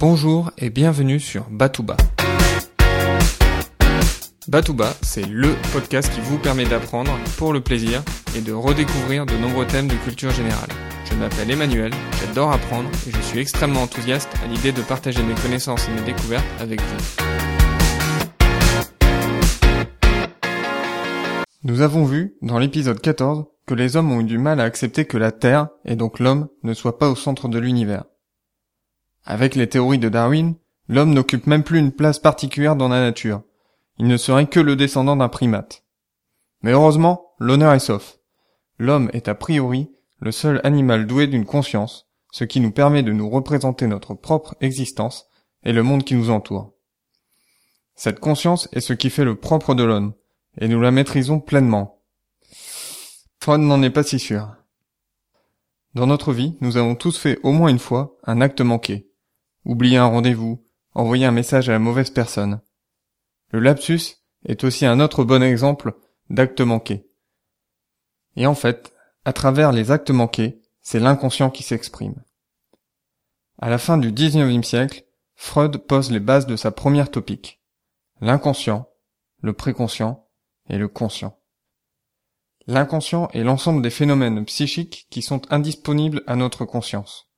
Bonjour et bienvenue sur Batouba. Batouba, c'est LE podcast qui vous permet d'apprendre pour le plaisir et de redécouvrir de nombreux thèmes de culture générale. Je m'appelle Emmanuel, j'adore apprendre et je suis extrêmement enthousiaste à l'idée de partager mes connaissances et mes découvertes avec vous. Nous avons vu, dans l'épisode 14, que les hommes ont eu du mal à accepter que la Terre, et donc l'homme, ne soit pas au centre de l'univers. Avec les théories de Darwin, l'homme n'occupe même plus une place particulière dans la nature. Il ne serait que le descendant d'un primate. Mais heureusement, l'honneur est sauf. L'homme est a priori le seul animal doué d'une conscience, ce qui nous permet de nous représenter notre propre existence et le monde qui nous entoure. Cette conscience est ce qui fait le propre de l'homme, et nous la maîtrisons pleinement. Freud n'en est pas si sûr. Dans notre vie, nous avons tous fait au moins une fois un acte manqué, oublier un rendez-vous, envoyer un message à la mauvaise personne. Le lapsus est aussi un autre bon exemple d'acte manqué. Et en fait, à travers les actes manqués, c'est l'inconscient qui s'exprime. À la fin du XIXe siècle, Freud pose les bases de sa première topique. L'inconscient, le préconscient et le conscient. L'inconscient est l'ensemble des phénomènes psychiques qui sont indisponibles à notre conscience.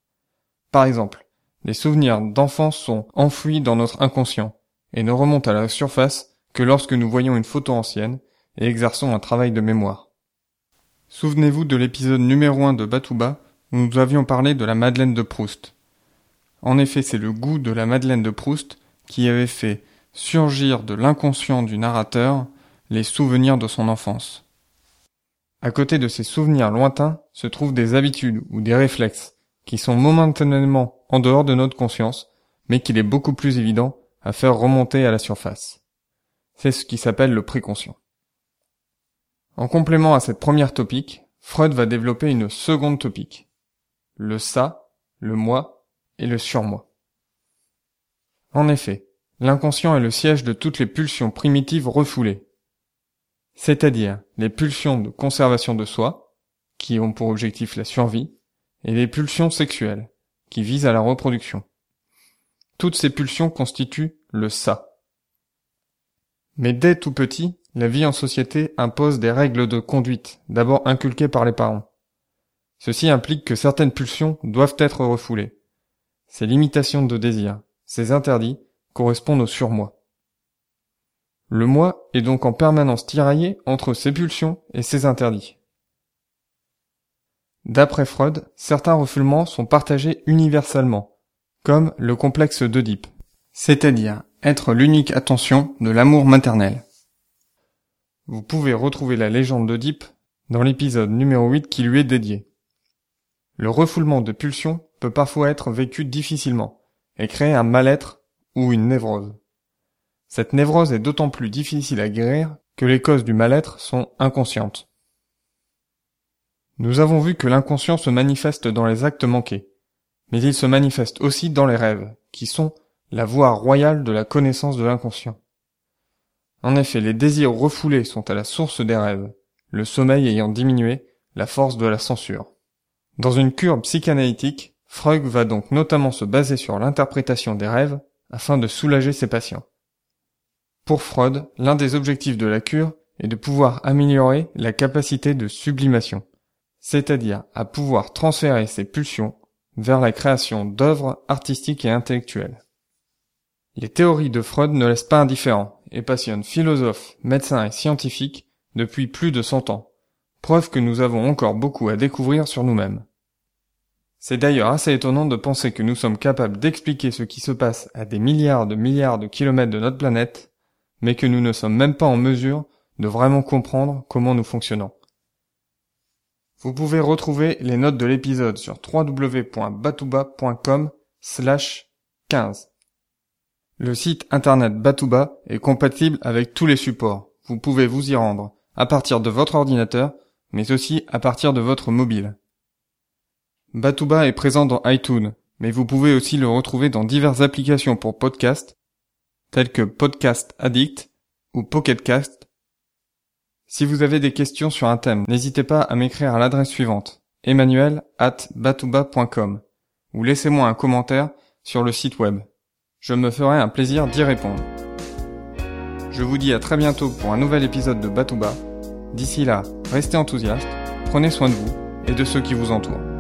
Par exemple, les souvenirs d'enfance sont enfouis dans notre inconscient et ne remontent à la surface que lorsque nous voyons une photo ancienne et exerçons un travail de mémoire. Souvenez-vous de l'épisode numéro 1 de Batouba où nous avions parlé de la Madeleine de Proust. En effet, c'est le goût de la Madeleine de Proust qui avait fait surgir de l'inconscient du narrateur les souvenirs de son enfance. À côté de ces souvenirs lointains se trouvent des habitudes ou des réflexes qui sont momentanément en dehors de notre conscience, mais qu'il est beaucoup plus évident à faire remonter à la surface. C'est ce qui s'appelle le préconscient. En complément à cette première topique, Freud va développer une seconde topique. Le ça, le moi et le surmoi. En effet, l'inconscient est le siège de toutes les pulsions primitives refoulées. C'est-à-dire les pulsions de conservation de soi, qui ont pour objectif la survie, et les pulsions sexuelles, qui visent à la reproduction. Toutes ces pulsions constituent le ça. Mais dès tout petit, la vie en société impose des règles de conduite, d'abord inculquées par les parents. Ceci implique que certaines pulsions doivent être refoulées. Ces limitations de désir, ces interdits, correspondent au surmoi. Le moi est donc en permanence tiraillé entre ces pulsions et ces interdits. D'après Freud, certains refoulements sont partagés universellement, comme le complexe d'Oedipe, c'est-à-dire être l'unique attention de l'amour maternel. Vous pouvez retrouver la légende d'Oedipe dans l'épisode numéro 8 qui lui est dédié. Le refoulement de pulsions peut parfois être vécu difficilement et créer un mal-être ou une névrose. Cette névrose est d'autant plus difficile à guérir que les causes du mal-être sont inconscientes. Nous avons vu que l'inconscient se manifeste dans les actes manqués, mais il se manifeste aussi dans les rêves, qui sont la voie royale de la connaissance de l'inconscient. En effet, les désirs refoulés sont à la source des rêves, le sommeil ayant diminué la force de la censure. Dans une cure psychanalytique, Freud va donc notamment se baser sur l'interprétation des rêves afin de soulager ses patients. Pour Freud, l'un des objectifs de la cure est de pouvoir améliorer la capacité de sublimation c'est-à-dire à pouvoir transférer ses pulsions vers la création d'œuvres artistiques et intellectuelles. Les théories de Freud ne laissent pas indifférents et passionnent philosophes, médecins et scientifiques depuis plus de cent ans, preuve que nous avons encore beaucoup à découvrir sur nous-mêmes. C'est d'ailleurs assez étonnant de penser que nous sommes capables d'expliquer ce qui se passe à des milliards de milliards de kilomètres de notre planète, mais que nous ne sommes même pas en mesure de vraiment comprendre comment nous fonctionnons. Vous pouvez retrouver les notes de l'épisode sur www.batouba.com slash 15. Le site internet Batouba est compatible avec tous les supports. Vous pouvez vous y rendre à partir de votre ordinateur, mais aussi à partir de votre mobile. Batouba est présent dans iTunes, mais vous pouvez aussi le retrouver dans diverses applications pour podcast, telles que Podcast Addict ou Pocketcast si vous avez des questions sur un thème, n'hésitez pas à m'écrire à l'adresse suivante emmanuel at batouba.com ou laissez-moi un commentaire sur le site web Je me ferai un plaisir d'y répondre. Je vous dis à très bientôt pour un nouvel épisode de Batouba. D'ici là, restez enthousiastes, prenez soin de vous et de ceux qui vous entourent.